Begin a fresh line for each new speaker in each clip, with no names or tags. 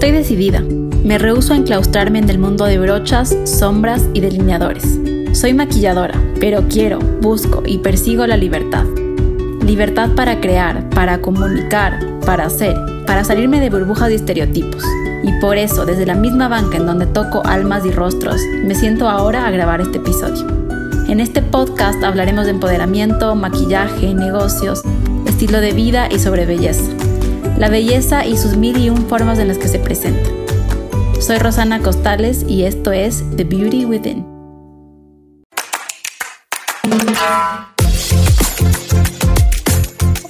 Estoy decidida. Me rehuso a enclaustrarme en el mundo de brochas, sombras y delineadores. Soy maquilladora, pero quiero, busco y persigo la libertad. Libertad para crear, para comunicar, para hacer, para salirme de burbujas y estereotipos. Y por eso, desde la misma banca en donde toco almas y rostros, me siento ahora a grabar este episodio. En este podcast hablaremos de empoderamiento, maquillaje, negocios, estilo de vida y sobre belleza. La belleza y sus mil y un formas en las que se presenta. Soy Rosana Costales y esto es The Beauty Within.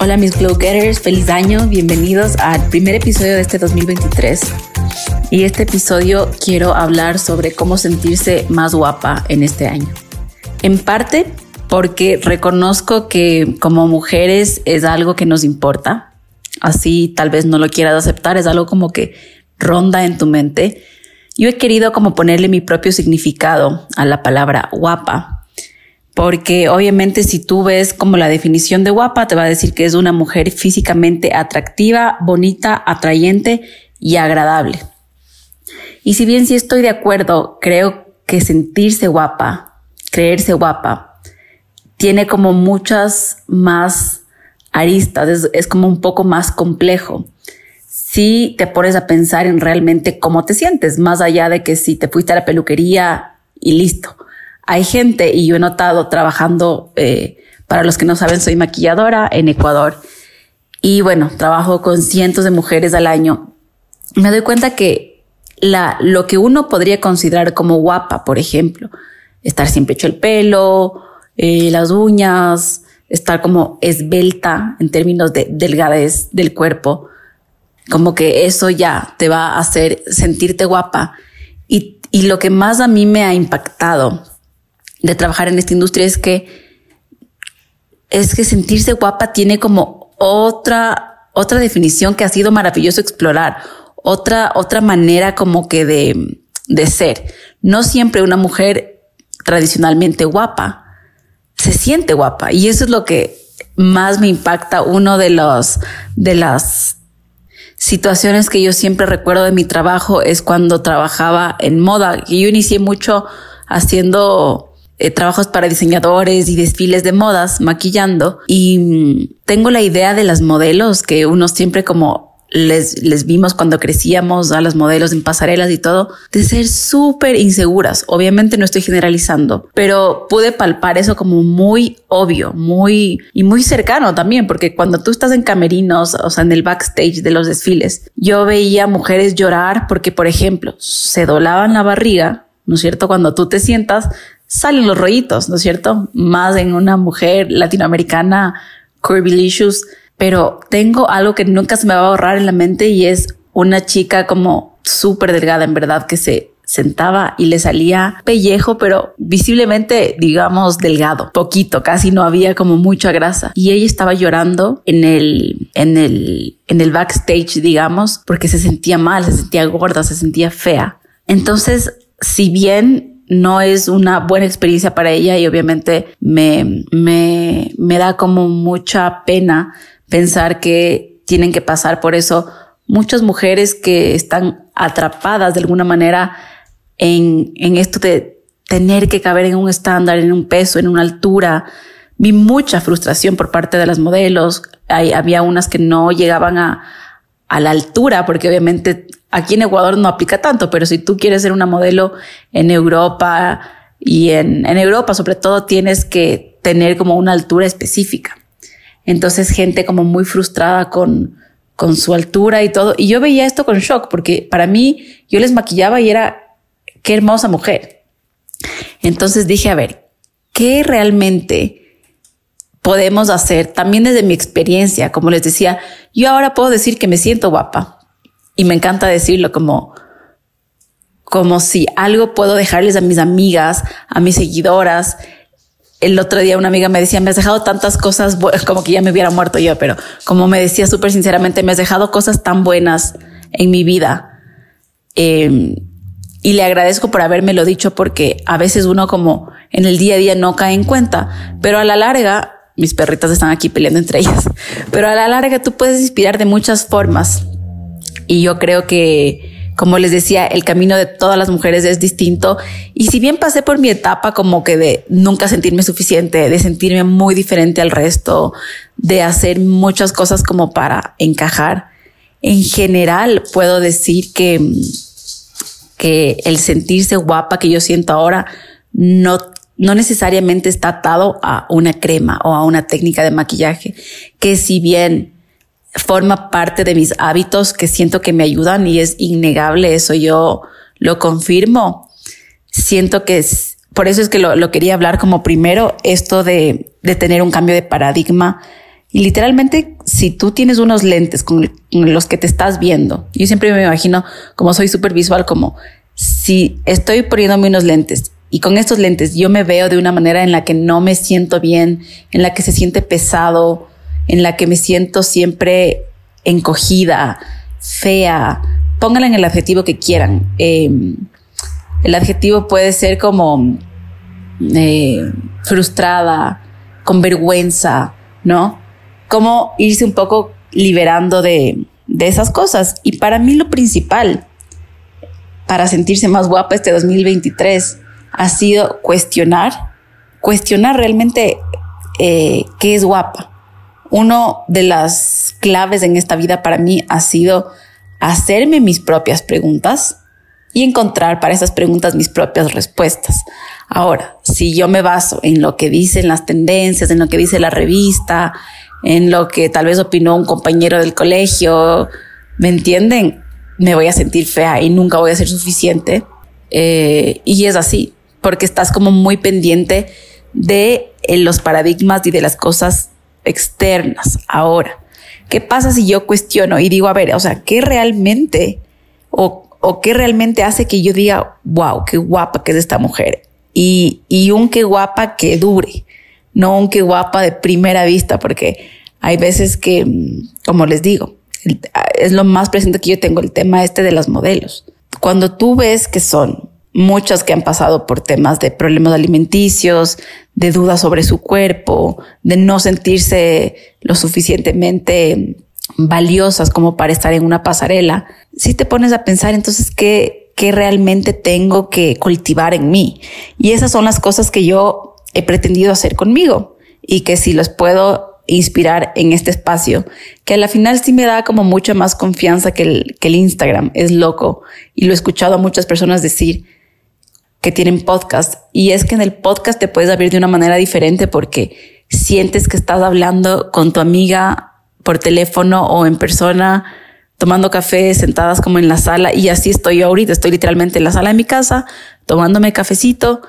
Hola mis Glow Getters, feliz año, bienvenidos al primer episodio de este 2023. Y este episodio quiero hablar sobre cómo sentirse más guapa en este año. En parte porque reconozco que como mujeres es algo que nos importa, así tal vez no lo quieras aceptar, es algo como que ronda en tu mente. Yo he querido como ponerle mi propio significado a la palabra guapa, porque obviamente si tú ves como la definición de guapa, te va a decir que es una mujer físicamente atractiva, bonita, atrayente y agradable. Y si bien sí estoy de acuerdo, creo que sentirse guapa, creerse guapa, tiene como muchas más aristas, es, como un poco más complejo. Si te pones a pensar en realmente cómo te sientes, más allá de que si te fuiste a la peluquería y listo. Hay gente, y yo he notado trabajando, eh, para los que no saben, soy maquilladora en Ecuador. Y bueno, trabajo con cientos de mujeres al año. Me doy cuenta que la, lo que uno podría considerar como guapa, por ejemplo, estar siempre hecho el pelo, eh, las uñas, estar como esbelta en términos de delgadez del cuerpo, como que eso ya te va a hacer sentirte guapa. Y, y lo que más a mí me ha impactado de trabajar en esta industria es que es que sentirse guapa tiene como otra, otra definición que ha sido maravilloso explorar otra, otra manera como que de, de ser. No siempre una mujer tradicionalmente guapa se siente guapa y eso es lo que más me impacta. Uno de los, de las situaciones que yo siempre recuerdo de mi trabajo es cuando trabajaba en moda. Y yo inicié mucho haciendo eh, trabajos para diseñadores y desfiles de modas, maquillando. Y mm, tengo la idea de las modelos que uno siempre como les, vimos cuando crecíamos a las modelos en pasarelas y todo, de ser súper inseguras. Obviamente no estoy generalizando, pero pude palpar eso como muy obvio, muy y muy cercano también, porque cuando tú estás en camerinos, o sea, en el backstage de los desfiles, yo veía mujeres llorar porque, por ejemplo, se doblaban la barriga, ¿no es cierto? Cuando tú te sientas, salen los rollitos, ¿no es cierto? Más en una mujer latinoamericana, curvilicious, pero tengo algo que nunca se me va a borrar en la mente y es una chica como súper delgada, en verdad, que se sentaba y le salía pellejo, pero visiblemente, digamos, delgado, poquito, casi no había como mucha grasa. Y ella estaba llorando en el, en el, en el backstage, digamos, porque se sentía mal, se sentía gorda, se sentía fea. Entonces, si bien no es una buena experiencia para ella y obviamente me, me, me da como mucha pena pensar que tienen que pasar por eso muchas mujeres que están atrapadas de alguna manera en, en esto de tener que caber en un estándar, en un peso, en una altura. Vi mucha frustración por parte de las modelos. Hay, había unas que no llegaban a, a la altura, porque obviamente aquí en Ecuador no aplica tanto, pero si tú quieres ser una modelo en Europa y en, en Europa sobre todo tienes que tener como una altura específica. Entonces gente como muy frustrada con, con su altura y todo. Y yo veía esto con shock porque para mí yo les maquillaba y era, qué hermosa mujer. Entonces dije, a ver, ¿qué realmente podemos hacer? También desde mi experiencia, como les decía, yo ahora puedo decir que me siento guapa y me encanta decirlo como, como si algo puedo dejarles a mis amigas, a mis seguidoras, el otro día una amiga me decía, me has dejado tantas cosas, como que ya me hubiera muerto yo, pero como me decía súper sinceramente, me has dejado cosas tan buenas en mi vida. Em, y le agradezco por habérmelo dicho porque a veces uno como en el día a día no cae en cuenta, pero a la larga, mis perritas están aquí peleando entre ellas, pero a la larga tú puedes inspirar de muchas formas. Y yo creo que como les decía, el camino de todas las mujeres es distinto. Y si bien pasé por mi etapa como que de nunca sentirme suficiente, de sentirme muy diferente al resto, de hacer muchas cosas como para encajar, en general puedo decir que, que el sentirse guapa que yo siento ahora no, no necesariamente está atado a una crema o a una técnica de maquillaje, que si bien forma parte de mis hábitos que siento que me ayudan y es innegable, eso yo lo confirmo. Siento que es, por eso es que lo, quería hablar como primero, esto de, de, tener un cambio de paradigma. Y literalmente, si tú tienes unos lentes con, los que te estás viendo, yo siempre me imagino, como soy súper visual, como si estoy poniéndome unos lentes y con estos lentes yo me veo de una manera en la que no me siento bien, en la que se siente pesado, en la que me siento siempre encogida, fea. Pónganla en el adjetivo que quieran. Em, el adjetivo puede ser como eh, frustrada, con vergüenza, ¿no? Como irse un poco liberando de, esas cosas. Y para mí lo principal para sentirse más guapa este 2023 ha sido cuestionar, cuestionar realmente eh, qué es guapa uno de las claves en esta vida para mí ha sido hacerme mis propias preguntas y encontrar para esas preguntas mis propias respuestas. Ahora, si yo me baso en lo que dicen las tendencias, en lo que dice la revista, en lo que tal vez opinó un compañero del colegio, ¿me entienden? Me voy a sentir fea y nunca voy a ser suficiente. Eh, y es así, porque estás como muy pendiente de eh, los paradigmas y de las cosas externas. Ahora, ¿qué pasa si yo cuestiono y digo, a ver, o sea, ¿qué realmente o, o qué realmente hace que yo diga, wow, qué guapa que es esta mujer? Y, y un qué guapa que dure, no un qué guapa de primera vista, porque hay veces que, como les digo, es lo más presente que yo tengo el tema este de las modelos. Cuando tú ves que son muchas que han pasado por temas de problemas alimenticios, de dudas sobre su cuerpo, de no sentirse lo suficientemente valiosas como para estar en una pasarela, si te pones a pensar entonces qué, qué realmente tengo que cultivar en mí. Y esas son las cosas que yo he pretendido hacer conmigo y que si los puedo inspirar en este espacio, que a la final sí me da como mucha más confianza que el, que el Instagram, es loco. Y lo he escuchado a muchas personas decir, que tienen podcast. Y es que en el podcast te puedes abrir de una manera diferente porque sientes que estás hablando con tu amiga por teléfono o en persona, tomando café, sentadas como en la sala. Y así estoy yo ahorita. Estoy literalmente en la sala de mi casa, tomándome cafecito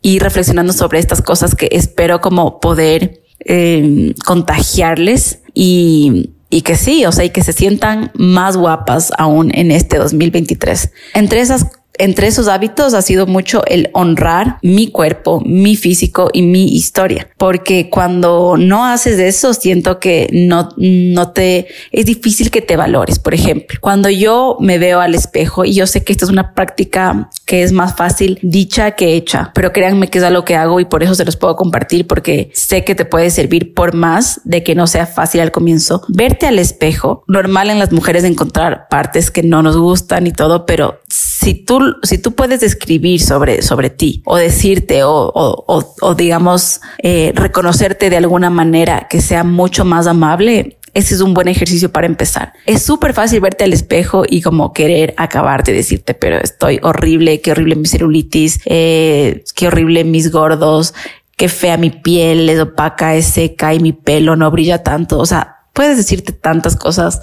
y reflexionando sobre estas cosas que espero como poder eh, contagiarles y, y que sí, o sea, y que se sientan más guapas aún en este 2023. Entre esas entre esos hábitos ha sido mucho el honrar mi cuerpo, mi físico y mi historia, porque cuando no haces eso, siento que no, no te, es difícil que te valores. Por ejemplo, cuando yo me veo al espejo y yo sé que esto es una práctica que es más fácil dicha que hecha, pero créanme que es algo que hago y por eso se los puedo compartir porque sé que te puede servir por más de que no sea fácil al comienzo. Verte al espejo, normal en las mujeres encontrar partes que no nos gustan y todo, pero si tú si tú puedes escribir sobre, sobre ti o decirte o, o, o, digamos, eh, reconocerte de alguna manera que sea mucho más amable, ese es un buen ejercicio para empezar. Es súper fácil verte al espejo y como querer acabarte, decirte, pero estoy horrible, qué horrible mi celulitis, eh, qué horrible mis gordos, qué fea mi piel, es opaca, es seca y mi pelo no brilla tanto. O sea, puedes decirte tantas cosas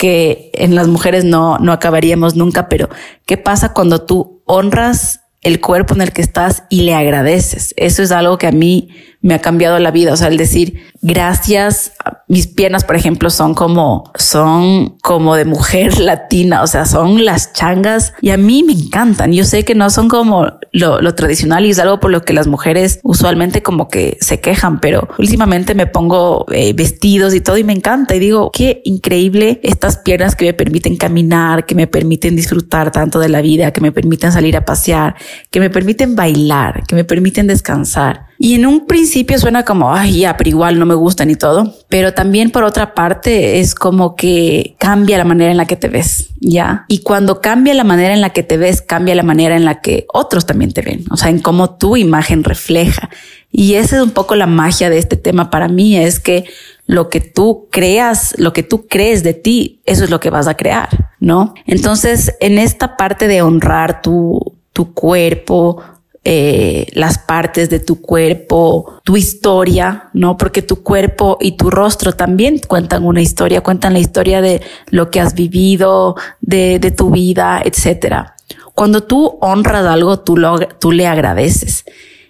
que en las mujeres no, no acabaríamos nunca, pero ¿qué pasa cuando tú honras el cuerpo en el que estás y le agradeces? Eso es algo que a mí me ha cambiado la vida. O sea, el decir gracias, mis piernas, por ejemplo, son como, son como de mujer latina, o sea, son las changas y a mí me encantan. Yo sé que no son como lo, lo tradicional y es algo por lo que las mujeres usualmente como que se quejan, pero últimamente me pongo eh, vestidos y todo y me encanta y digo, qué increíble estas piernas que me permiten caminar, que me permiten disfrutar tanto de la vida, que me permiten salir a pasear, que me permiten bailar, que me permiten descansar. Y en un principio suena como, ay, ya, pero igual no me gusta ni todo. Pero también por otra parte es como que cambia la manera en la que te ves, ¿ya? Y cuando cambia la manera en la que te ves, cambia la manera en la que otros también te ven. O sea, en cómo tu imagen refleja. Y esa es un poco la magia de este tema para mí, es que lo que tú creas, lo que tú crees de ti, eso es lo que vas a crear, ¿no? Entonces, en esta parte de honrar tu, tu cuerpo, eh, las partes de tu cuerpo, tu historia, ¿no? Porque tu cuerpo y tu rostro también cuentan una historia, cuentan la historia de lo que has vivido, de, de tu vida, etcétera. Cuando tú honras algo, tú, lo, tú le agradeces.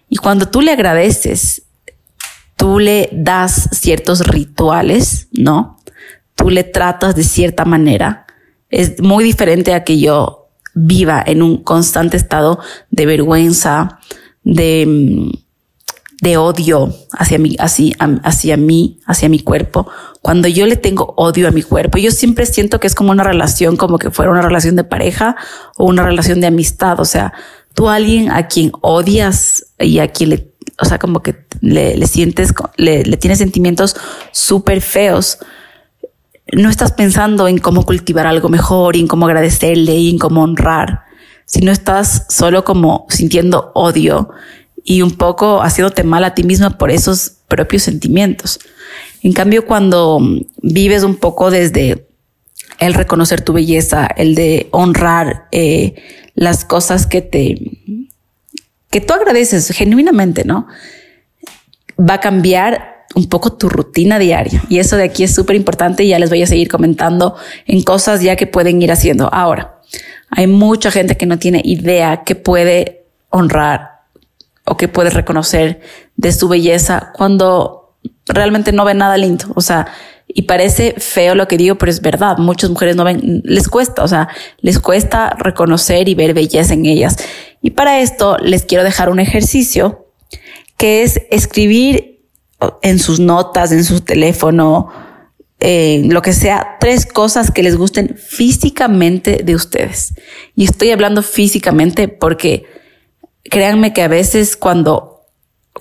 Y cuando tú le agradeces, tú le das ciertos rituales, ¿no? Tú le tratas de cierta manera. Es muy diferente a que yo viva en un constante estado de vergüenza, de, mm, de odio hacia mí, hacia, hacia mí, hacia mi cuerpo. Cuando yo le tengo odio a mi cuerpo, yo siempre siento que es como una relación, como que fuera una relación de pareja o una relación de amistad. O sea, tú a alguien a quien odias y a quien le, o sea, como que le, sientes, le, le tienes sentimientos súper feos no estás pensando en cómo cultivar algo mejor y en cómo agradecerle y en cómo honrar, sino estás solo como sintiendo odio y un poco haciéndote mal a ti misma por esos propios sentimientos. En cambio, cuando vives un poco desde el reconocer tu belleza, el de honrar eh, las cosas que te, que tú agradeces genuinamente, ¿no? Va a cambiar un poco tu rutina diaria. Y eso de aquí es súper importante y ya les voy a seguir comentando en cosas ya que pueden ir haciendo. Ahora, hay mucha gente que no tiene idea que puede honrar o que puede reconocer de su belleza cuando realmente no ve nada lindo. O sea, y parece feo lo que digo, pero es verdad. Muchas mujeres no ven, les cuesta, o sea, les cuesta reconocer y ver belleza en ellas. Y para esto les quiero dejar un ejercicio que es escribir en sus notas, en su teléfono, eh, lo que sea, tres cosas que les gusten físicamente de ustedes. Y estoy hablando físicamente porque créanme que a veces cuando,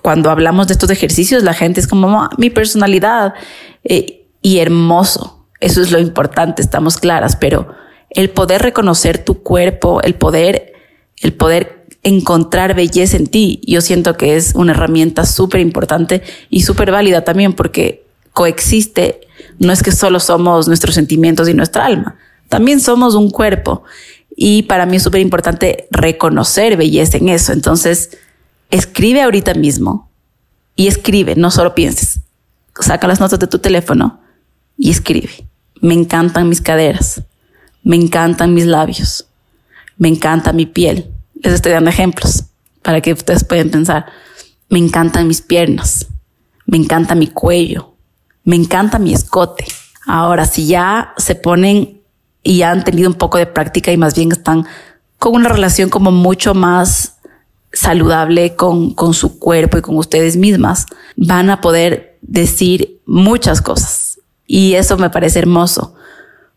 cuando hablamos de estos ejercicios, la gente es como mi personalidad eh, y hermoso. Eso es lo importante, estamos claras, pero el poder reconocer tu cuerpo, el poder, el poder encontrar belleza en ti. Yo siento que es una herramienta súper importante y súper válida también porque coexiste. No es que solo somos nuestros sentimientos y nuestra alma, también somos un cuerpo. Y para mí es súper importante reconocer belleza en eso. Entonces, escribe ahorita mismo y escribe, no solo pienses. Saca las notas de tu teléfono y escribe. Me encantan mis caderas, me encantan mis labios, me encanta mi piel, les estoy dando ejemplos para que ustedes puedan pensar. Me encantan mis piernas, me encanta mi cuello, me encanta mi escote. Ahora, si ya se ponen y ya han tenido un poco de práctica y más bien están con una relación como mucho más saludable con, con su cuerpo y con ustedes mismas, van a poder decir muchas cosas. Y eso me parece hermoso,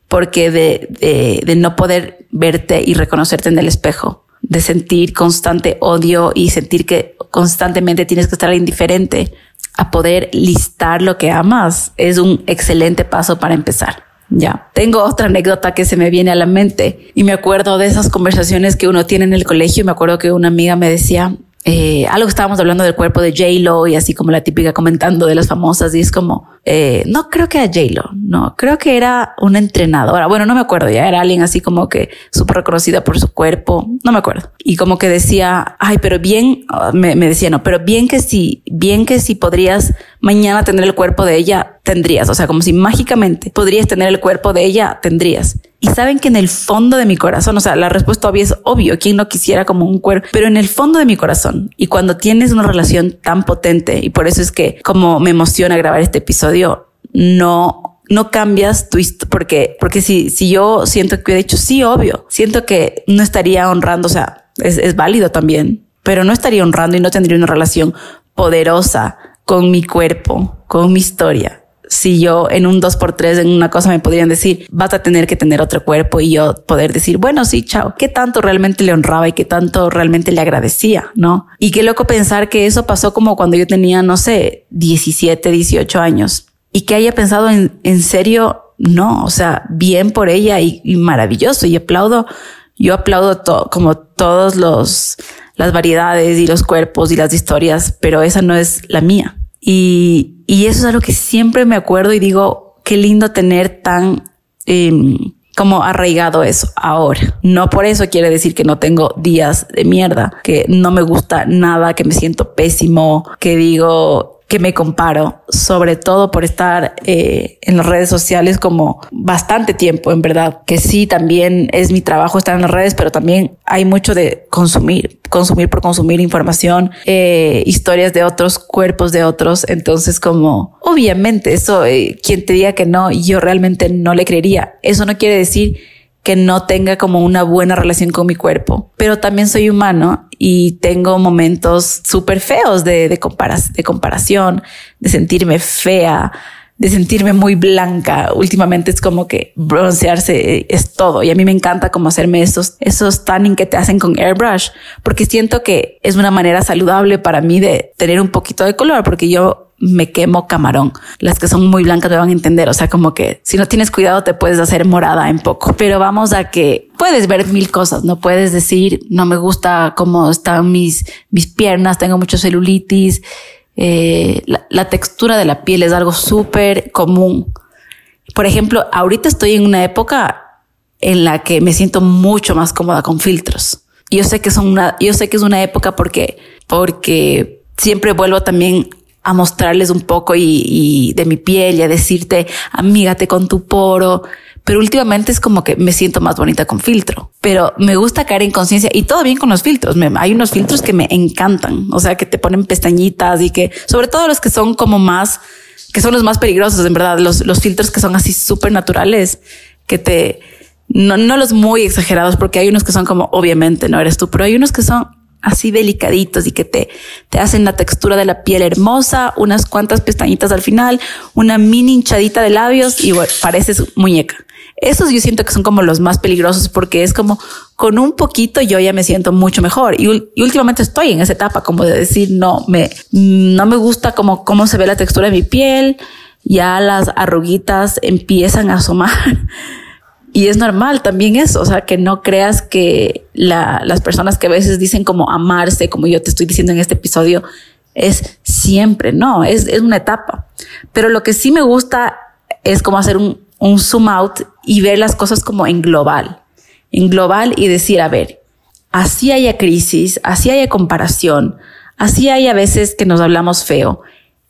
porque de, de, de no poder verte y reconocerte en el espejo, de sentir constante odio y sentir que constantemente tienes que estar indiferente a poder listar lo que amas es un excelente paso para empezar. Ya. Tengo otra anécdota que se me viene a la mente y me acuerdo de esas conversaciones que uno tiene en el colegio. Me acuerdo que una amiga me decía, eh, algo estábamos hablando del cuerpo de J-Lo y así como la típica comentando de las famosas y es como, eh, no creo que era J-Lo, no, creo que era una entrenadora. Bueno, no me acuerdo, ya era alguien así como que súper reconocida por su cuerpo, no me acuerdo. Y como que decía, ay, pero bien, ah, me, decía, no, pero bien que sí, bien que si podrías mañana tener el cuerpo de ella, tendrías. O sea, como si mágicamente podrías tener el cuerpo de ella, tendrías. Y saben que en el fondo de mi corazón, o sea, la respuesta obvia es obvio, quien no quisiera como un cuerpo, pero en el fondo de mi corazón y cuando tienes una relación tan potente y por eso es que como me emociona grabar este episodio, no no cambias tu porque porque si si yo siento que he dicho sí, obvio, siento que no estaría honrando, o sea, es, es válido también, pero no estaría honrando y no tendría una relación poderosa con mi cuerpo, con mi historia si yo en un 2x3 en una cosa me podrían decir, vas a tener que tener otro cuerpo y yo poder decir, bueno, sí, chao, qué tanto realmente le honraba y qué tanto realmente le agradecía, ¿no? Y qué loco pensar que eso pasó como cuando yo tenía, no sé, 17, 18 años y que haya pensado en, en serio, no, o sea, bien por ella y, maravilloso y aplaudo, yo aplaudo todo, como todos los, las variedades y los cuerpos y las historias, pero esa no es la mía. Y, y eso es algo que siempre me acuerdo y digo, qué lindo tener tan em, como arraigado eso ahora. No por eso quiere decir que no tengo días de mierda, que no me gusta nada, que me siento pésimo, que digo, que me comparo, sobre todo por estar eh, en las redes sociales como bastante tiempo, en verdad, que sí, también es mi trabajo estar en las redes, pero también hay mucho de consumir, consumir por consumir información, eh, historias de otros, cuerpos de otros, entonces como, obviamente, eso, eh, quien te diga que no, yo realmente no le creería. Eso no quiere decir que no tenga como una buena relación con mi cuerpo, pero también soy humano y tengo momentos súper feos de, de, de comparación, de sentirme fea, de sentirme muy blanca. Últimamente es como que broncearse es todo y a mí me encanta como hacerme esos, esos tanning que te hacen con airbrush, porque siento que es una manera saludable para mí de tener un poquito de color, porque yo me quemo camarón. Las que son muy blancas me van a entender. O sea, como que si no tienes cuidado te puedes hacer morada en poco. Pero vamos a que puedes ver mil cosas. No puedes decir no me gusta cómo están mis, mis piernas, tengo mucho celulitis. Eh, la, la textura de la piel es algo súper común. Por ejemplo, ahorita estoy en una época en la que me siento mucho más cómoda con filtros. Yo sé que son una, yo sé que es una época porque, porque siempre vuelvo también a mostrarles un poco y, de mi piel y a decirte, amígate con tu poro. Pero últimamente es como que me siento más bonita con filtro, pero me gusta caer en conciencia y todo bien con los filtros. hay unos filtros que me encantan, o sea, que te ponen pestañitas y que sobre todo los que son como más, que son los más peligrosos, en verdad, los, los filtros que son así súper naturales, que te, no, no los muy exagerados, porque hay unos que son como, obviamente no eres tú, pero hay unos que son así delicaditos y que te, te hacen la textura de la piel hermosa, unas cuantas pestañitas al final, una mini hinchadita de labios y bueno, pareces muñeca. Esos yo siento que son como los más peligrosos porque es como con un poquito yo ya me siento mucho mejor. Y, últimamente estoy en esa etapa como de decir no me no me gusta como cómo se ve la textura de mi piel, ya las arruguitas empiezan a asomar y es normal también eso, o sea, que no creas que las personas que a veces dicen como amarse, como yo te estoy diciendo en este episodio, es siempre, no, es, es una etapa. Pero lo que sí me gusta es como hacer un, un zoom out y ver las cosas como en global, en global y decir, a ver, así haya crisis, así haya comparación, así hay a veces que nos hablamos feo.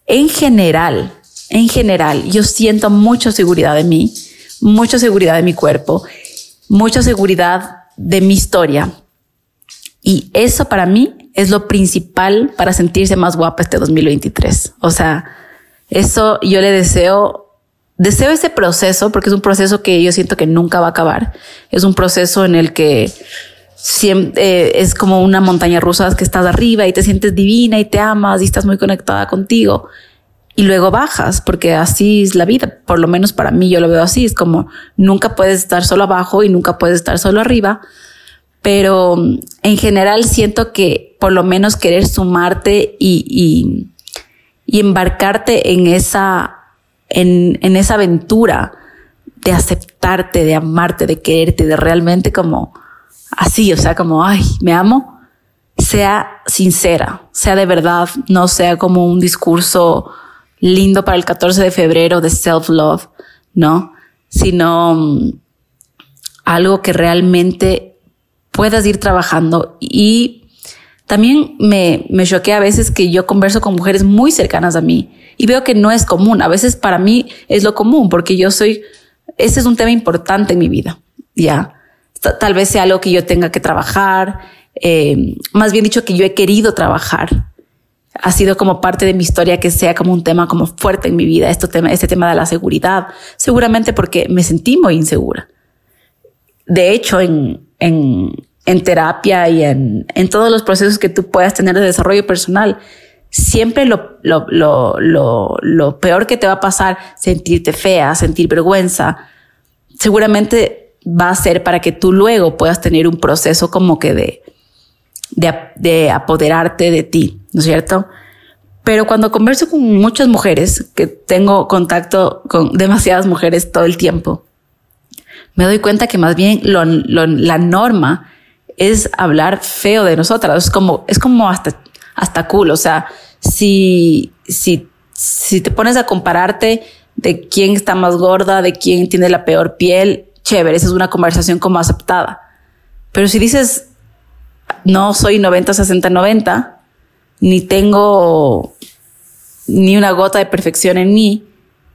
En general, en general, yo siento mucha seguridad de mí mucha seguridad de mi cuerpo, mucha seguridad de mi historia. Y eso para mí es lo principal para sentirse más guapa este 2023. O sea, eso yo le deseo, deseo ese proceso porque es un proceso que yo siento que nunca va a acabar. Es un proceso en el que siempre eh, es como una montaña rusa que estás arriba y te sientes divina y te amas y estás muy conectada contigo y luego bajas, porque así es la vida. Por lo menos para mí yo lo veo así. Es como nunca puedes estar solo abajo y nunca puedes estar solo arriba. Pero mm, en general siento que por lo menos querer sumarte y, y, y embarcarte en esa, en, en esa aventura de aceptarte, de amarte, de quererte, de realmente como así, o sea, como, ay, me amo, sea sincera, sea de verdad, no sea como un discurso lindo para el 14 de febrero de self-love, ¿no? Sino mm, algo que realmente puedas ir trabajando y también me, me choquea a veces que yo converso con mujeres muy cercanas a mí y veo que no es común. A veces para mí es lo común porque yo soy, ese es un tema importante en mi vida. Ya, tal vez sea algo que yo tenga que trabajar, eh, más bien dicho que yo he querido trabajar ha sido como parte de mi historia que sea como un tema como fuerte en mi vida, este tema, este tema de la seguridad, seguramente porque me sentí muy insegura. De hecho, en, en, en terapia y en, en todos los procesos que tú puedas tener de desarrollo personal, siempre lo, lo, lo, lo, peor que te va a pasar, sentirte fea, sentir vergüenza, seguramente va a ser para que tú luego puedas tener un proceso como que de, de, de apoderarte de ti, ¿no es cierto? Pero cuando converso con muchas mujeres, que tengo contacto con demasiadas mujeres todo el tiempo, me doy cuenta que más bien lo, lo, la norma es hablar feo de nosotras. Es como, es como hasta, hasta cool. O sea, si, si, si te pones a compararte de quién está más gorda, de quién tiene la peor piel, chévere, esa es una conversación como aceptada. Pero si dices, no soy 90, 60, 90, ni tengo ni una gota de perfección en mí,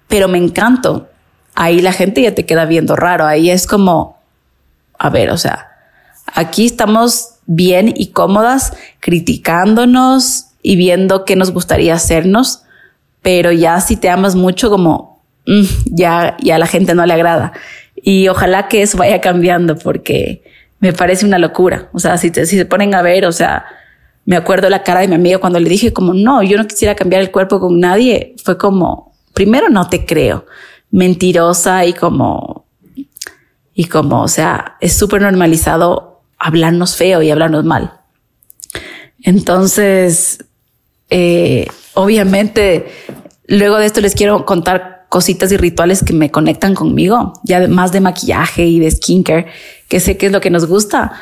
pero me encanto. Ahí la gente ya te queda viendo raro. Ahí es como, a ver, o sea, aquí estamos bien y cómodas criticándonos y viendo qué nos gustaría hacernos, pero ya si te amas mucho, como mm, ya, ya la gente no le agrada. Y ojalá que eso vaya cambiando porque me parece una locura. O sea, si, te, si se ponen a ver, o sea, me acuerdo la cara de mi amiga cuando le dije como, no, yo no quisiera cambiar el cuerpo con nadie. Fue como, primero no te creo, mentirosa y como, y como, o sea, es súper normalizado hablarnos feo y hablarnos mal. Entonces, eh, obviamente, luego de esto les quiero contar cositas y rituales que me conectan conmigo, ya más de maquillaje y de skincare, que sé que es lo que nos gusta,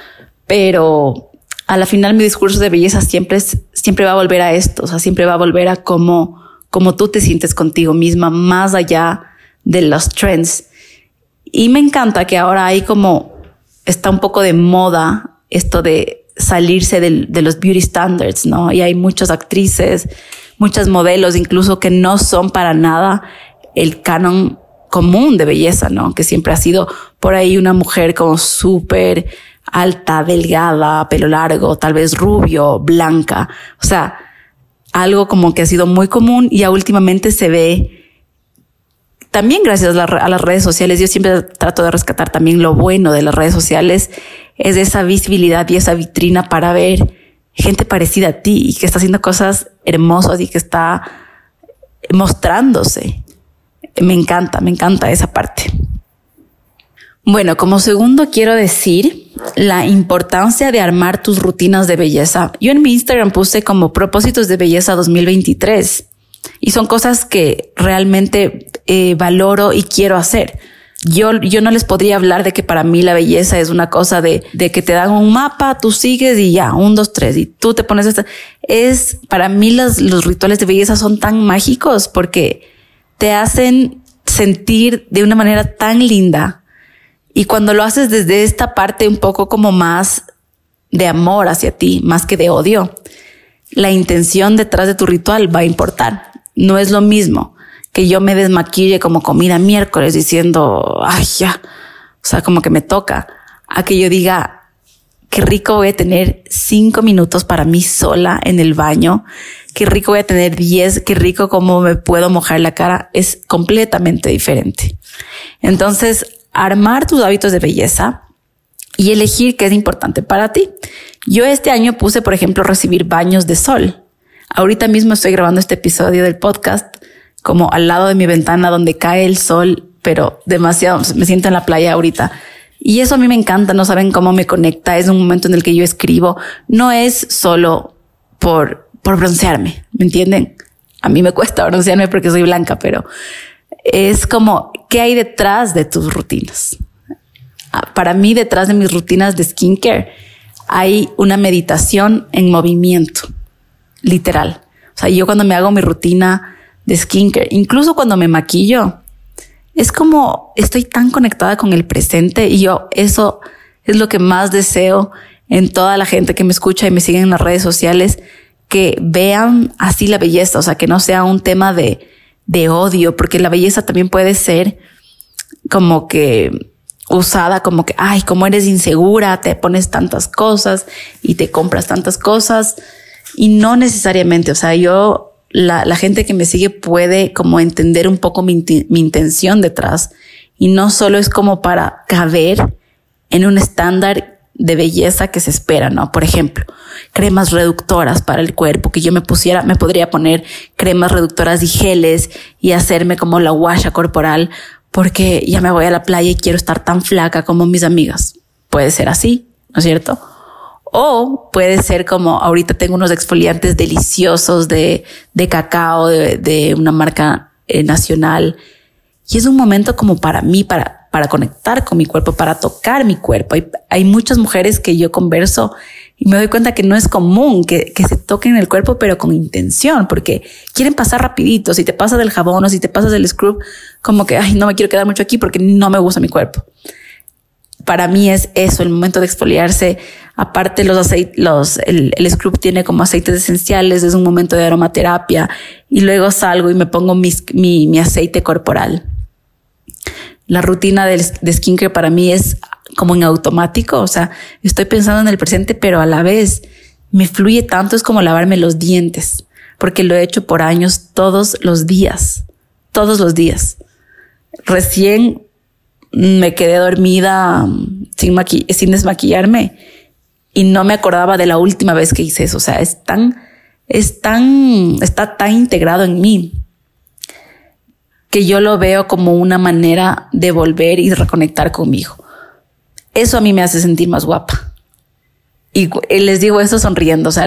pero a la final mi discurso de belleza siempre es, siempre va a volver a esto, o sea, siempre va a volver a cómo, cómo tú te sientes contigo misma, más allá de los trends. Y me encanta que ahora hay como, está un poco de moda esto de salirse de, los beauty standards, ¿no? Y hay muchas actrices, muchas modelos, incluso que no son para nada el canon común de belleza, ¿no? Que siempre ha sido por ahí una mujer como súper alta, delgada, pelo largo, tal vez rubio, blanca. O sea, algo como que ha sido muy común y ya últimamente se ve también gracias a, las redes sociales. Yo siempre trato de rescatar también lo bueno de las redes sociales, es esa visibilidad y esa vitrina para ver gente parecida a ti y que está haciendo cosas hermosas y que está mostrándose. Me encanta, me encanta esa parte. Bueno, como segundo quiero decir la importancia de armar tus rutinas de belleza. Yo en mi Instagram puse como propósitos de belleza 2023 y son cosas que realmente eh, valoro y quiero hacer. Yo, yo no les podría hablar de que para mí la belleza es una cosa de, de que te dan un mapa, tú sigues y ya, un, dos, tres, y tú te pones esta. Es, para mí los, los rituales de belleza son tan mágicos porque te hacen sentir de una manera tan linda y cuando lo haces desde esta parte un poco como más de amor hacia ti, más que de odio, la intención detrás de tu ritual va a importar. No es lo mismo que yo me desmaquille como comida miércoles diciendo, ay, ya, o sea, como que me toca, a que yo diga, qué rico voy a tener cinco minutos para mí sola en el baño, qué rico voy a tener diez, qué rico como me puedo mojar la cara, es completamente diferente. Entonces, armar tus hábitos de belleza y elegir qué es importante para ti. Yo este año puse, por ejemplo, recibir baños de sol. Ahorita mismo estoy grabando este episodio del podcast como al lado de mi ventana donde cae el sol, pero demasiado, me siento en la playa ahorita. Y eso a mí me encanta, no saben cómo me conecta, es un momento en el que yo escribo, no es solo por, por broncearme, ¿me entienden? A mí me cuesta broncearme porque soy blanca, pero es como, ¿qué hay detrás de tus rutinas? Ah, para mí, detrás de mis rutinas de skincare, hay una meditación en movimiento, literal. O sea, yo cuando me hago mi rutina de skincare, incluso cuando me maquillo, es como estoy tan conectada con el presente y yo eso es lo que más deseo en toda la gente que me escucha y me sigue en las redes sociales, que vean así la belleza, o sea, que no sea un tema de, de odio, porque la belleza también puede ser como que usada como que, ay, como eres insegura, te pones tantas cosas y te compras tantas cosas y no necesariamente, o sea, yo, la, la gente que me sigue puede como entender un poco mi, mi intención detrás. Y no solo es como para caber en un estándar de belleza que se espera, ¿no? Por ejemplo, cremas reductoras para el cuerpo, que yo me pusiera, me podría poner cremas reductoras y geles y hacerme como la guasha corporal porque ya me voy a la playa y quiero estar tan flaca como mis amigas. Puede ser así, ¿no es cierto? O puede ser como ahorita tengo unos exfoliantes deliciosos de, de cacao de, de una marca eh, nacional. Y es un momento como para mí, para, para conectar con mi cuerpo, para tocar mi cuerpo. Hay, muchas mujeres que yo converso y me doy cuenta que no es común que, se toquen el cuerpo, pero con intención, porque quieren pasar rapidito. Si te pasas del jabón o si te pasas del scrub, como que, ay, no me quiero quedar mucho aquí porque no me gusta mi cuerpo. Para mí es eso, el momento de exfoliarse. Aparte, los aceites, los, el, el scrub tiene como aceites esenciales, es un momento de aromaterapia. Y luego salgo y me pongo mi aceite corporal. La rutina de, de skincare para mí es como en automático, o sea, estoy pensando en el presente, pero a la vez me fluye tanto, es como lavarme los dientes, porque lo he hecho por años todos los días, todos los días. Recién me quedé dormida mm, sin, sin desmaquillarme y no me acordaba de la última vez que hice eso, o sea, es tan, es tan, está tan integrado en mí que yo lo veo como una manera de volver y reconectar conmigo. Eso a mí me hace sentir más guapa. Y les digo eso sonriendo, o sea,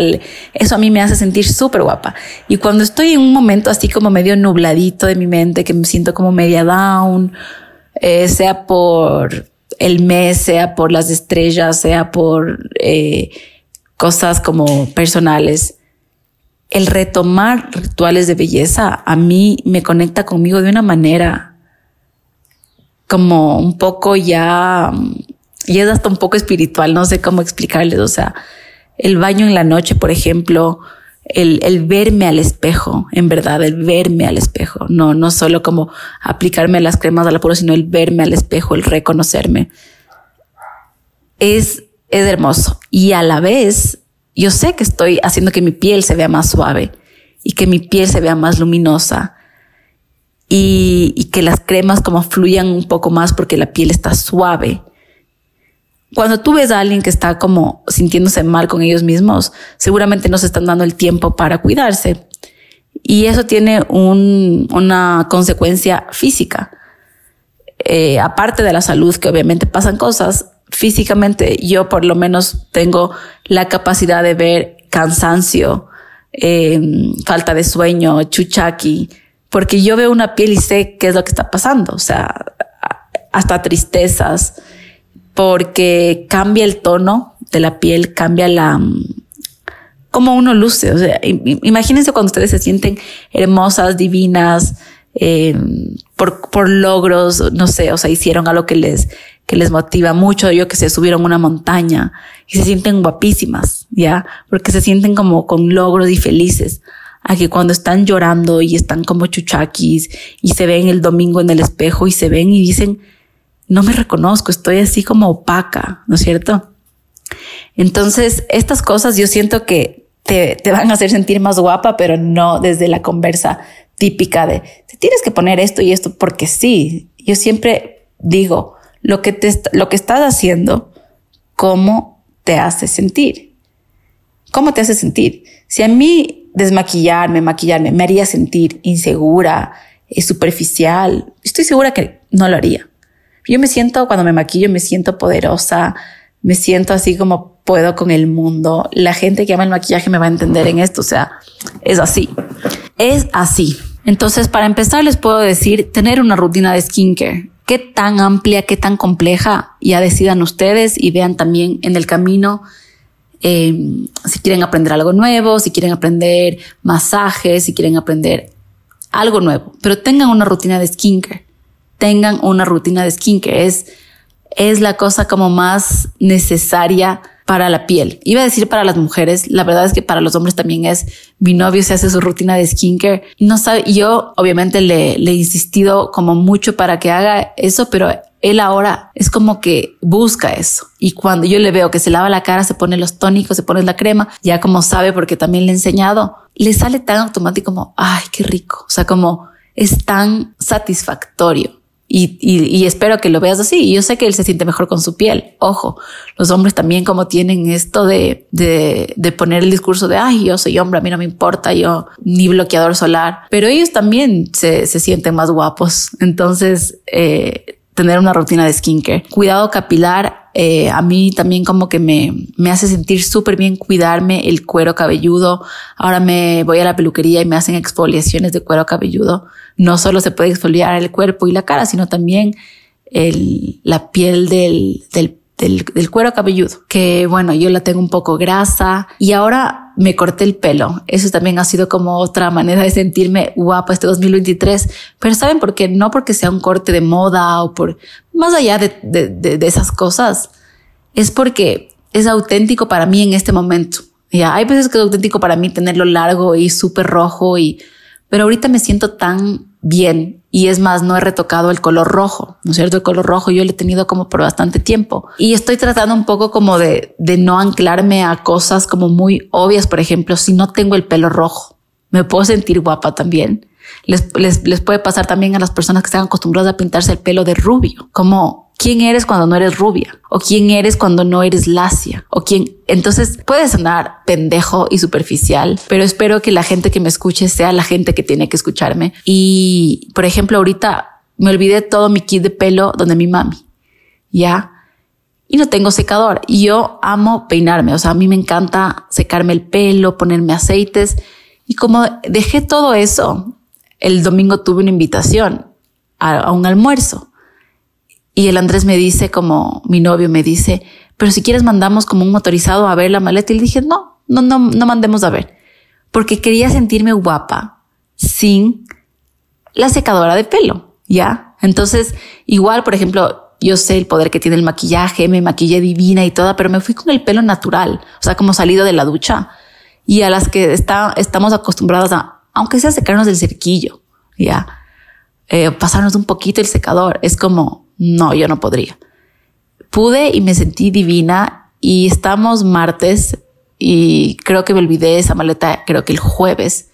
eso a mí me hace sentir súper guapa. Y cuando estoy en un momento así como medio nubladito de mi mente, que me siento como media down, eh, sea por el mes, sea por las estrellas, sea por eh, cosas como personales, el retomar rituales de belleza a mí me conecta conmigo de una manera como un poco ya y es hasta un poco espiritual, no sé cómo explicarles, o sea, el baño en la noche, por ejemplo, el, el, verme al espejo, en verdad, el verme al espejo, no, no solo como aplicarme las cremas a la sino el verme al espejo, el reconocerme. Es, es hermoso. Y a la vez, yo sé que estoy haciendo que mi piel se vea más suave y que mi piel se vea más luminosa y, que las cremas como fluyan un poco más porque la piel está suave cuando tú ves a alguien que está como sintiéndose mal con ellos mismos, seguramente no se están dando el tiempo para cuidarse. Y eso tiene un, una consecuencia física. Eh, aparte de la salud, que obviamente pasan cosas, físicamente yo por lo menos tengo la capacidad de ver cansancio, eh, falta de sueño, chuchaki, porque yo veo una piel y sé qué es lo que está pasando, o sea, hasta tristezas, porque cambia el tono de la piel, cambia la, mm, como uno luce. O sea, imagínense cuando ustedes se sienten hermosas, divinas, eh, por, por logros, no sé, o sea, hicieron algo que les, que les motiva mucho, yo que se subieron una montaña y se sienten guapísimas, ¿ya? Porque se sienten como con logros y felices. A que cuando están llorando y están como chuchaquis y se ven el domingo en el espejo y se ven y dicen, no me reconozco, estoy así como opaca, ¿no es cierto? Entonces, estas cosas yo siento que te, te, van a hacer sentir más guapa, pero no desde la conversa típica de te tienes que poner esto y esto porque sí. Yo siempre digo lo que te lo que estás haciendo, cómo te hace sentir. ¿Cómo te hace sentir? Si a mí desmaquillarme, maquillarme me haría sentir insegura, eh, superficial, estoy segura que no lo haría. Yo me siento, cuando me maquillo, me siento poderosa, me siento así como puedo con el mundo. La gente que ama el maquillaje me va a entender en esto. O sea, es así. Es así. Entonces, para empezar, les puedo decir, tener una rutina de skincare. Qué tan amplia, qué tan compleja, ya decidan ustedes y vean también en el camino eh, si quieren aprender algo nuevo, si quieren aprender masajes, si quieren aprender algo nuevo, pero tengan una rutina de skincare tengan una rutina de skincare. Es, es la cosa como más necesaria para la piel. Iba a decir para las mujeres, la verdad es que para los hombres también es. Mi novio se hace su rutina de skincare. No sabe, yo obviamente le, le he insistido como mucho para que haga eso, pero él ahora es como que busca eso. Y cuando yo le veo que se lava la cara, se pone los tónicos, se pone la crema, ya como sabe porque también le he enseñado, le sale tan automático como, ay, qué rico. O sea, como es tan satisfactorio Y, y, espero que lo veas así. Y yo sé que él se siente mejor con su piel. Ojo, los hombres también como tienen esto de, de, de poner el discurso de, ay, yo soy hombre, a mí no me importa, yo ni bloqueador solar. Pero ellos también se, se sienten más guapos. Entonces, eh, tener una rutina de skincare. Cuidado capilar, eh, a mí también como que me, me hace sentir súper bien cuidarme el cuero cabelludo. Ahora me voy a la peluquería y me hacen exfoliaciones de cuero cabelludo. No solo se puede exfoliar el cuerpo y la cara, sino también el, la piel del, del del, cuero cabelludo, que bueno, yo la tengo un poco grasa y ahora me corté el pelo. Eso también ha sido como otra manera de sentirme guapa este 2023. Pero saben por qué? No porque sea un corte de moda o por más allá de, de, de esas cosas. Es porque es auténtico para mí en este momento. Ya hay veces que es auténtico para mí tenerlo largo y súper rojo y, pero ahorita me siento tan bien y es más, no he retocado el color rojo, ¿no es cierto? El color rojo yo lo he tenido como por bastante tiempo y estoy tratando un poco como de, de no anclarme a cosas como muy obvias, por ejemplo, si no tengo el pelo rojo, me puedo sentir guapa también. Les, les, les puede pasar también a las personas que están acostumbradas a pintarse el pelo de rubio, como quién eres cuando no eres rubia o quién eres cuando no eres lacia o quién. Entonces puede sonar pendejo y superficial, pero espero que la gente que me escuche sea la gente que tiene que escucharme. Y por ejemplo, ahorita me olvidé todo mi kit de pelo donde mi mami ya y no tengo secador y yo amo peinarme. O sea, a mí me encanta secarme el pelo, ponerme aceites y como dejé todo eso, el domingo tuve una invitación a un almuerzo y el Andrés me dice, como mi novio me dice, pero si quieres mandamos como un motorizado a ver la maleta. Y le dije, no, no, no, no mandemos a ver. Porque quería sentirme guapa sin la secadora de pelo, ¿ya? Entonces, igual, por ejemplo, yo sé el poder que tiene el maquillaje, me maquillé divina y toda, pero me fui con el pelo natural, o sea, como salido de la ducha. Y a las que está, estamos acostumbrados a, aunque sea secarnos del cerquillo, ya, eh, pasarnos un poquito el secador, es como, no, yo no podría. Pude y me sentí divina y estamos martes y creo que me olvidé esa maleta, creo que el jueves.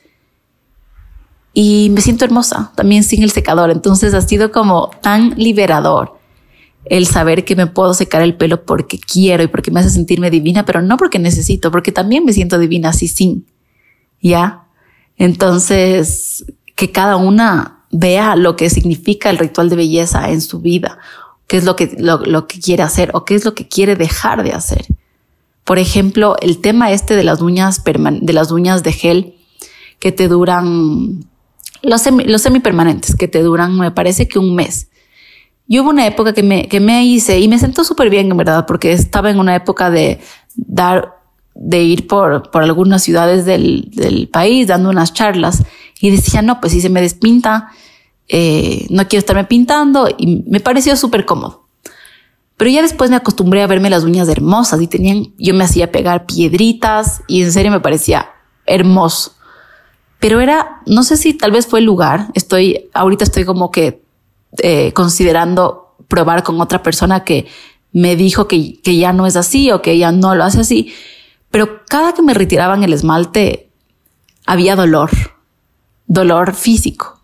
Y me siento hermosa, también sin el secador. Entonces ha sido como tan liberador el saber que me puedo secar el pelo porque quiero y porque me hace sentirme divina, pero no porque necesito, porque también me siento divina así sin. ¿Ya? Entonces, que cada una vea lo que significa el ritual de belleza en su vida, qué es lo que, lo, que quiere hacer o qué es lo que quiere dejar de hacer. Por ejemplo, el tema este de las uñas, de las uñas de gel que te duran, los, semi, los semipermanentes que te duran, me parece que un mes. Y hubo una época que me, que me hice y me sentó súper bien, en verdad, porque estaba en una época de dar, de ir por, por algunas ciudades del, del país dando unas charlas y decía, no, pues si se me despinta, eh, no quiero estarme pintando y me pareció súper cómodo. Pero ya después me acostumbré a verme las uñas hermosas y tenían, yo me hacía pegar piedritas y en serio me parecía hermoso. Pero era, no sé si tal vez fue el lugar, estoy, ahorita estoy como que eh, considerando probar con otra persona que me dijo que, que ya no es así o que ya no lo hace así. Pero cada que me retiraban el esmalte había dolor, dolor físico.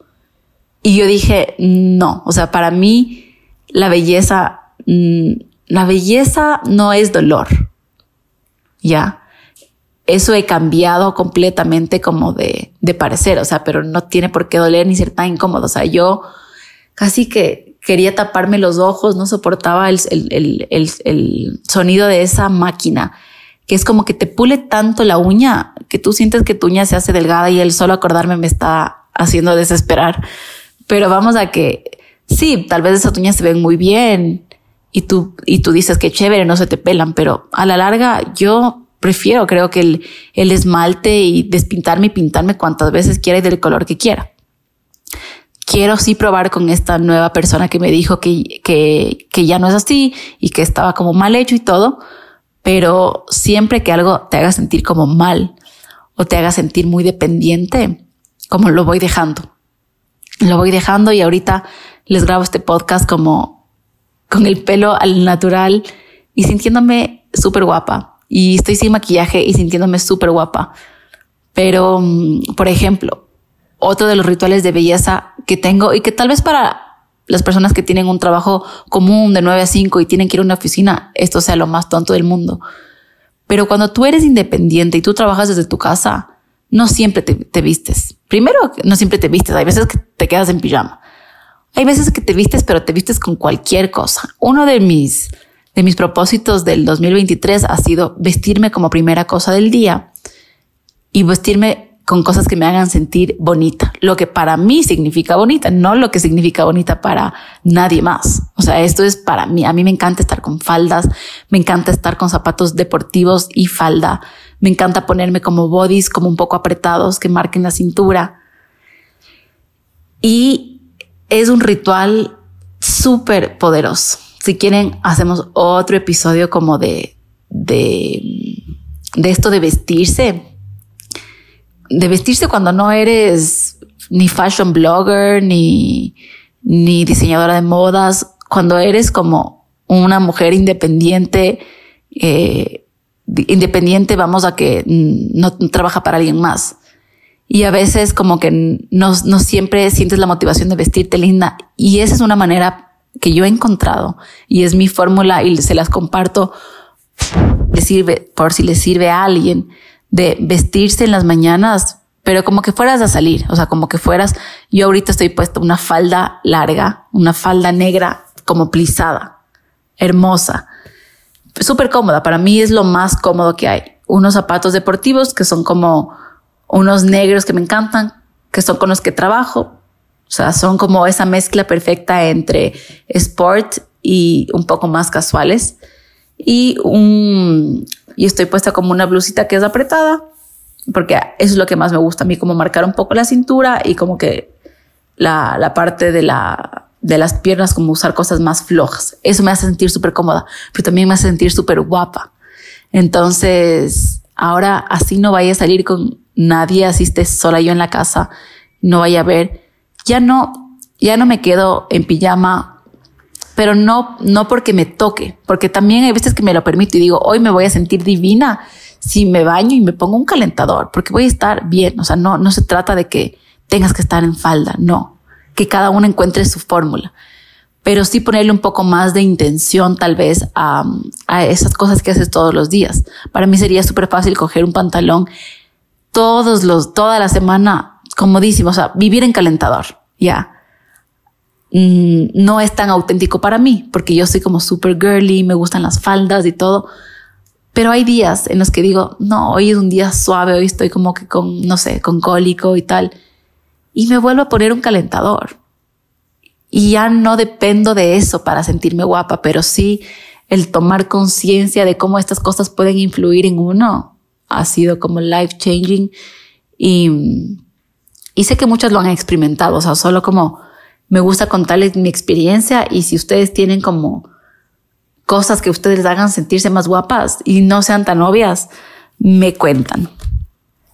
Y yo dije, no, o sea, para mí la belleza, mm, la belleza no es dolor. Ya. Eso he cambiado completamente como de, de parecer, o sea, pero no tiene por qué doler ni ser tan incómodo. O sea, yo casi que quería taparme los ojos, no soportaba el, el, el, el, sonido de esa máquina, que es como que te pule tanto la uña que tú sientes que tu uña se hace delgada y el solo acordarme me está haciendo desesperar. Pero vamos a que sí, tal vez esas uñas se ven muy bien y tú, y tú dices que chévere, no se te pelan, pero a la larga yo prefiero, creo que el, el esmalte y despintarme y pintarme cuantas veces quiera y del color que quiera. Quiero sí probar con esta nueva persona que me dijo que, que, que ya no es así y que estaba como mal hecho y todo, pero siempre que algo te haga sentir como mal o te haga sentir muy dependiente, como lo voy dejando lo voy dejando y ahorita les grabo este podcast como con el pelo al natural y sintiéndome súper guapa. Y estoy sin maquillaje y sintiéndome súper guapa. Pero, mm, por ejemplo, otro de los rituales de belleza que tengo y que tal vez para las personas que tienen un trabajo común de 9 a 5 y tienen que ir a una oficina, esto sea lo más tonto del mundo. Pero cuando tú eres independiente y tú trabajas desde tu casa, no siempre te, te vistes. Primero, no siempre te vistes. Hay veces que te quedas en pijama. Hay veces que te vistes, pero te vistes con cualquier cosa. Uno de mis, de mis propósitos del 2023 ha sido vestirme como primera cosa del día y vestirme con cosas que me hagan sentir bonita, lo que para mí significa bonita, no lo que significa bonita para nadie más. O sea, esto es para mí. A mí me encanta estar con faldas, me encanta estar con zapatos deportivos y falda, me encanta ponerme como bodies, como un poco apretados, que marquen la cintura. Y es un ritual súper poderoso. Si quieren, hacemos otro episodio como de, de, de esto de vestirse de vestirse cuando no eres ni fashion blogger, ni, ni diseñadora de modas, cuando eres como una mujer independiente, eh, independiente, vamos a que no trabaja para alguien más. Y a veces como que no, no siempre sientes la motivación de vestirte linda. Y esa es una manera que yo he encontrado y es mi fórmula y se las comparto. Le sirve por si le sirve a alguien de vestirse en las mañanas, pero como que fueras a salir, o sea, como que fueras, yo ahorita estoy puesta una falda larga, una falda negra como plisada, hermosa, súper cómoda, para mí es lo más cómodo que hay. Unos zapatos deportivos que son como unos negros que me encantan, que son con los que trabajo, o sea, son como esa mezcla perfecta entre sport y un poco más casuales. Y un, y estoy puesta como una blusita que es apretada, porque eso es lo que más me gusta a mí, como marcar un poco la cintura y como que la, la parte de, la, de las piernas, como usar cosas más flojas. Eso me hace sentir súper cómoda, pero también me hace sentir súper guapa. Entonces, ahora así no vaya a salir con nadie, así esté sola yo en la casa, no vaya a ver, ya no, ya no me quedo en pijama pero no, no porque me toque, porque también hay veces que me lo permito y digo, hoy me voy a sentir divina si me baño y me pongo un calentador, porque voy a estar bien. O sea, no, no se trata de que tengas que estar en falda, no, que cada uno encuentre su fórmula, pero sí ponerle un poco más de intención tal vez a, a esas cosas que haces todos los días. Para mí sería súper fácil coger un pantalón todos los, toda la semana, comodísimo, o sea, vivir en calentador, ya Mm, no es tan auténtico para mí, porque yo soy como super girly, me gustan las faldas y todo. Pero hay días en los que digo, no, hoy es un día suave, hoy estoy como que con, no sé, con cólico y tal. Y me vuelvo a poner un calentador. Y ya no dependo de eso para sentirme guapa, pero sí el tomar conciencia de cómo estas cosas pueden influir en uno ha sido como life changing. Y, y sé que muchos lo han experimentado, o sea, solo como me gusta contarles mi experiencia y si ustedes tienen como cosas que ustedes hagan sentirse más guapas y no sean tan obvias, me cuentan.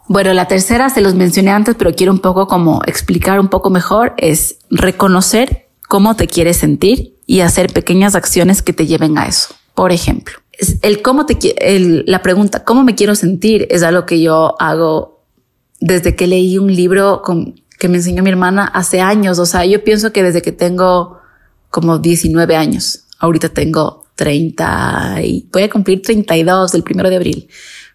Bueno, la tercera se los mencioné antes, pero quiero un poco como explicar un poco mejor, es reconocer cómo te quieres sentir y hacer pequeñas acciones que te lleven a eso. Por ejemplo, el cómo te el, la pregunta cómo me quiero sentir es algo que yo hago desde que leí un libro con que me enseñó mi hermana hace años. O sea, yo pienso que desde que tengo como 19 años, ahorita tengo 30 y voy a cumplir 32 el primero de abril,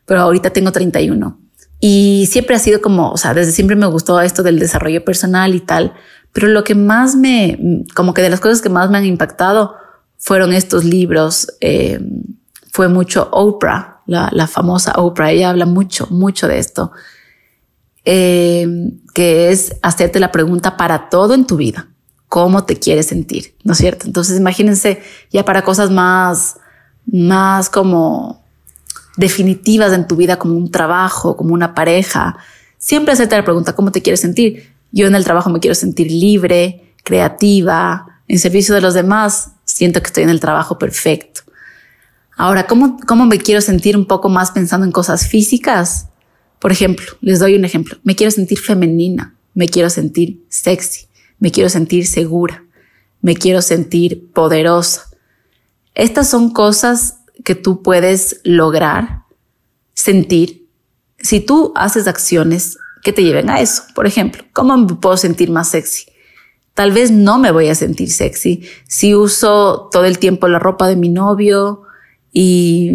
pero ahorita tengo 31. Y siempre ha sido como, o sea, desde siempre me gustó esto del desarrollo personal y tal, pero lo que más me, como que de las cosas que más me han impactado fueron estos libros. Eh, fue mucho Oprah, la, la famosa Oprah. Ella habla mucho, mucho de esto eh, que es hacerte la pregunta para todo en tu vida. ¿Cómo te quieres sentir? ¿No es cierto? Entonces imagínense ya para cosas más, más como definitivas en tu vida, como un trabajo, como una pareja. Siempre hacerte la pregunta, ¿cómo te quieres sentir? Yo en el trabajo me quiero sentir libre, creativa, en servicio de los demás. Siento que estoy en el trabajo perfecto. Ahora, ¿cómo, cómo me quiero sentir un poco más pensando en cosas físicas? Por ejemplo, les doy un ejemplo. Me quiero sentir femenina, me quiero sentir sexy, me quiero sentir segura, me quiero sentir poderosa. Estas son cosas que tú puedes lograr sentir si tú haces acciones que te lleven a eso. Por ejemplo, ¿cómo me puedo sentir más sexy? tal vez no me voy a sentir sexy si uso todo el tiempo la ropa de mi novio y,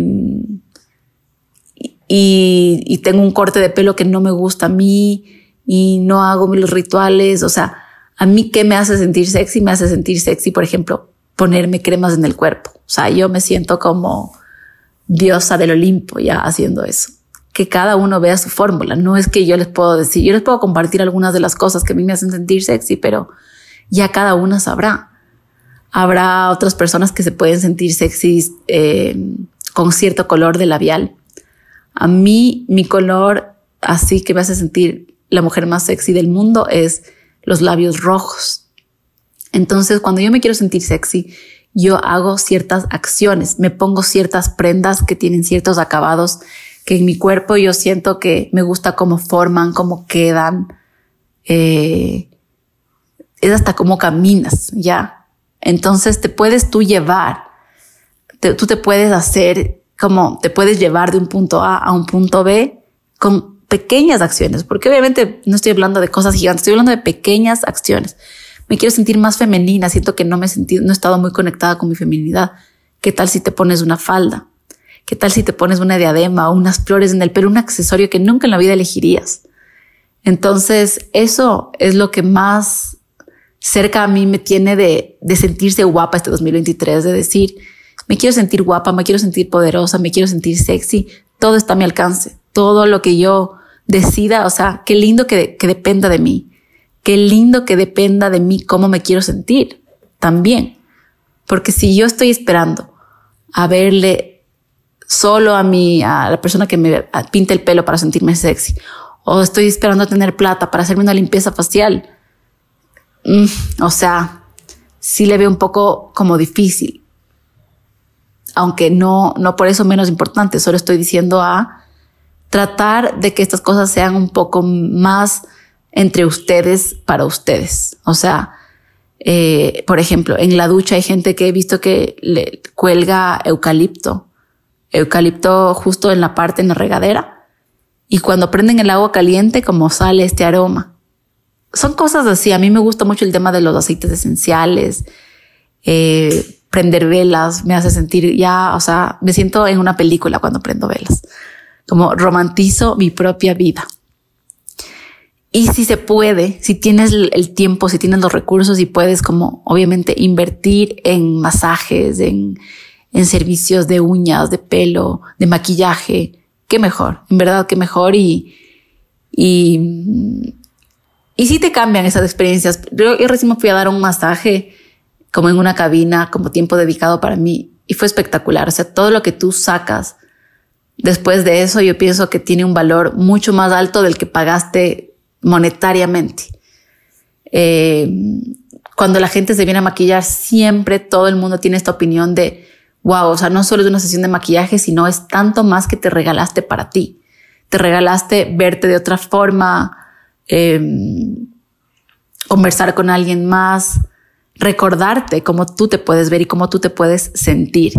y, y tengo un corte de pelo que no me gusta a mí y no hago los rituales. O sea, a mí qué me hace sentir sexy? Me hace sentir sexy, por ejemplo, ponerme cremas en el cuerpo. O sea, yo me siento como diosa del Olimpo ya haciendo eso. Que cada uno vea su fórmula. No es que yo les puedo decir, yo les puedo compartir algunas de las cosas que a mí me hacen sentir sexy, pero ya cada una sabrá. Habrá otras personas que se pueden sentir sexy eh, con cierto color de labial. A mí, mi color así que me hace sentir la mujer más sexy del mundo es los labios rojos. Entonces, cuando yo me quiero sentir sexy, yo hago ciertas acciones, me pongo ciertas prendas que tienen ciertos acabados que en mi cuerpo yo siento que me gusta cómo forman, cómo quedan. Eh, es hasta cómo caminas, ya. Entonces te puedes tú llevar, tú te puedes hacer como te puedes llevar de un punto A a un punto B con pequeñas acciones, porque obviamente no estoy hablando de cosas gigantes, estoy hablando de pequeñas acciones. Me quiero sentir más femenina, siento que no me he sentido, no he estado muy conectada con mi feminidad. ¿Qué tal si te pones una falda? ¿Qué tal si te pones una diadema o unas flores en el pelo, un accesorio que nunca en la vida elegirías? Entonces, eso es lo que más cerca a mí me tiene de, de sentirse guapa este 2023, de decir, me quiero sentir guapa, me quiero sentir poderosa, me quiero sentir sexy, todo está a mi alcance, todo lo que yo decida, o sea, qué lindo que, que dependa de mí, qué lindo que dependa de mí cómo me quiero sentir también. Porque si yo estoy esperando a verle solo a mí, a la persona que me pinte el pelo para sentirme sexy, o estoy esperando a tener plata para hacerme una limpieza facial, mm, o sea, sí le veo un poco como difícil. Aunque no, no por eso menos importante, solo estoy diciendo a tratar de que estas cosas sean un poco más entre ustedes para ustedes. O sea, eh, por ejemplo, en la ducha hay gente que he visto que le cuelga eucalipto, eucalipto justo en la parte en la regadera y cuando prenden el agua caliente como sale este aroma. Son cosas así. A mí me gusta mucho el tema de los aceites esenciales. Eh, prender velas me hace sentir ya, o sea, me siento en una película cuando prendo velas como romantizo mi propia vida. Y si se puede, si tienes el tiempo, si tienes los recursos y puedes como obviamente invertir en masajes, en, en servicios de uñas, de pelo, de maquillaje, qué mejor, en verdad qué mejor y, y, y si te cambian esas experiencias. Yo, yo recién me fui a dar un masaje como en una cabina, como tiempo dedicado para mí y fue espectacular. O sea, todo lo que tú sacas Después de eso, yo pienso que tiene un valor mucho más alto del que pagaste monetariamente. Eh, cuando la gente se viene a maquillar, siempre todo el mundo tiene esta opinión de, wow, o sea, no solo es una sesión de maquillaje, sino es tanto más que te regalaste para ti. Te regalaste verte de otra forma, em, conversar con alguien más, recordarte cómo tú te puedes ver y cómo tú te puedes sentir.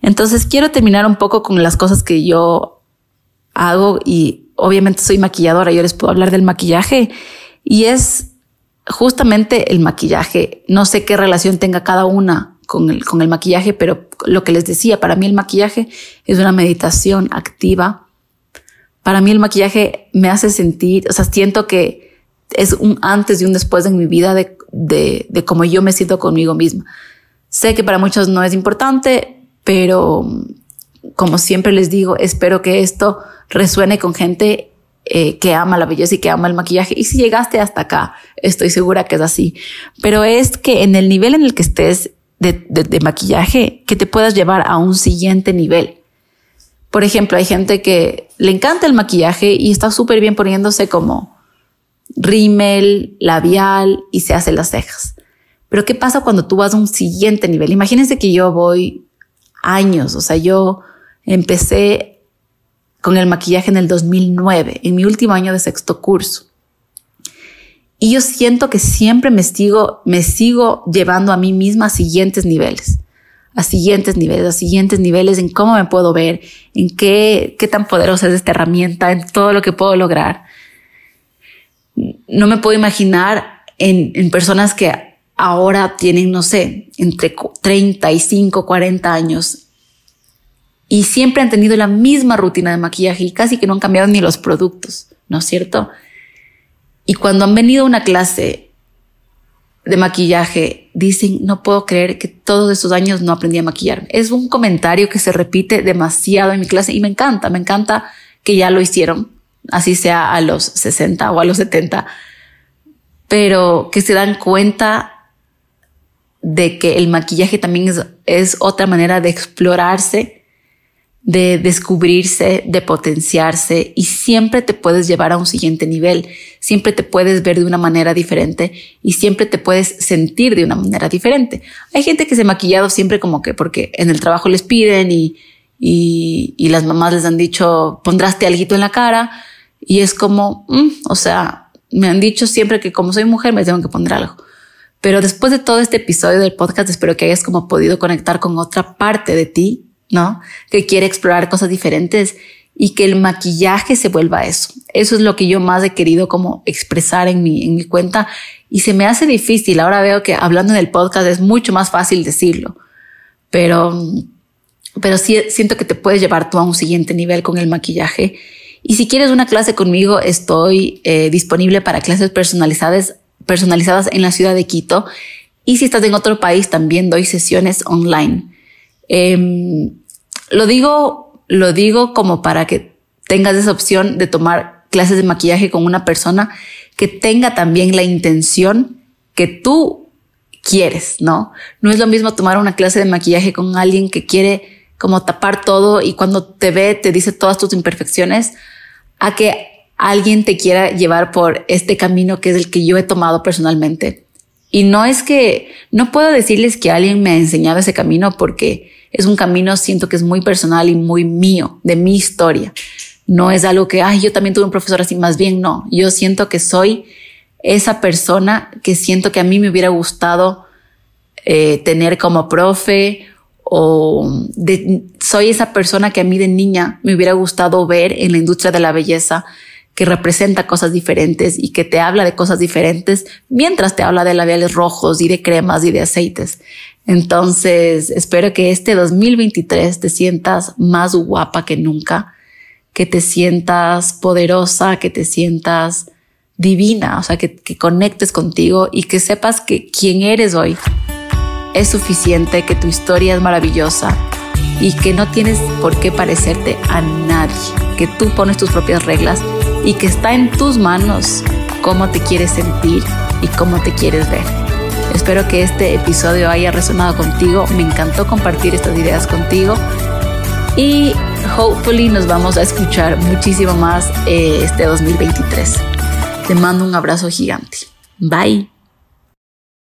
Entonces quiero terminar un poco con las cosas que yo hago y obviamente soy maquilladora, yo les puedo hablar del maquillaje y es justamente el maquillaje. No sé qué relación tenga cada una con el, con el maquillaje, pero lo que les decía, para mí el maquillaje es una meditación activa. Para mí el maquillaje me hace sentir, o sea, siento que es un antes y un después en mi vida de, de, de cómo yo me siento conmigo misma. Sé que para muchos no es importante, pero como siempre les digo, espero que esto resuene con gente eh, que ama la belleza y que ama el maquillaje. Y si llegaste hasta acá, estoy segura que es así. Pero es que en el nivel en el que estés de, de maquillaje, que te puedas llevar a un siguiente nivel. Por ejemplo, hay gente que le encanta el maquillaje y está súper bien poniéndose como rímel, labial y se hace las cejas. Pero ¿qué pasa cuando tú vas a un siguiente nivel? Imagínense que yo voy años. O sea, yo empecé con el maquillaje en el 2009, en mi último año de sexto curso. Y yo siento que siempre me sigo, me sigo llevando a mí misma a siguientes niveles, a siguientes niveles, a siguientes niveles en cómo me puedo ver, en qué, qué tan poderosa es esta herramienta, en todo lo que puedo lograr. No me puedo imaginar en, personas que ahora tienen, no sé, entre 35, 40 años y siempre han tenido la misma rutina de maquillaje y casi que no han cambiado ni los productos, ¿no es cierto? Y cuando han venido a una clase de maquillaje, dicen, no puedo creer que todos estos años no aprendí a maquillar. Es un comentario que se repite demasiado en mi clase y me encanta, me encanta que ya lo hicieron, así sea a los 60 o a los 70, pero que se dan cuenta de que el maquillaje también es, otra manera de explorarse de descubrirse, de potenciarse y siempre te puedes llevar a un siguiente nivel, siempre te puedes ver de una manera diferente y siempre te puedes sentir de una manera diferente. Hay gente que se ha maquillado siempre como que porque en el trabajo les piden y, y, y las mamás les han dicho pondrás algo en la cara y es como, mm, o sea, me han dicho siempre que como soy mujer me tengo que poner algo. Pero después de todo este episodio del podcast espero que hayas como podido conectar con otra parte de ti ¿no? Que quiere explorar cosas diferentes y que el maquillaje se vuelva eso. Eso es lo que yo más he querido como expresar en mi, en mi cuenta y se me hace difícil. Ahora veo que hablando en el podcast es mucho más fácil decirlo, pero, pero sí siento que te puedes llevar tú a un siguiente nivel con el maquillaje. Y si quieres una clase conmigo, estoy eh, disponible para clases personalizadas, personalizadas en la ciudad de Quito. Y si estás en otro país, también doy sesiones online. Em, lo digo, lo digo como para que tengas esa opción de tomar clases de maquillaje con una persona que tenga también la intención que tú quieres, ¿no? No es lo mismo tomar una clase de maquillaje con alguien que quiere como tapar todo y cuando te ve te dice todas tus imperfecciones a que alguien te quiera llevar por este camino que es el que yo he tomado personalmente. Y no es que, no puedo decirles que alguien me ha enseñado ese camino porque es un camino, siento que es muy personal y muy mío, de mi historia. No es algo que, ay, yo también tuve un profesor así, más bien no. Yo siento que soy esa persona que siento que a mí me hubiera gustado eh, tener como profe o soy esa persona que a mí de niña me hubiera gustado ver en la industria de la belleza que representa cosas diferentes y que te habla de cosas diferentes mientras te habla de labiales rojos y de cremas y de aceites. Entonces, espero que este 2023 te sientas más guapa que nunca, que te sientas poderosa, que te sientas divina, o sea, que, conectes contigo y que sepas que quien eres hoy es suficiente, que tu historia es maravillosa y que no tienes por qué parecerte a nadie, que tú pones tus propias reglas y que está en tus manos cómo te quieres sentir y cómo te quieres ver. Espero que este episodio haya resonado contigo. Me encantó compartir estas ideas contigo. Y hopefully nos vamos a escuchar muchísimo más eh, este 2023. Te mando un abrazo gigante. Bye.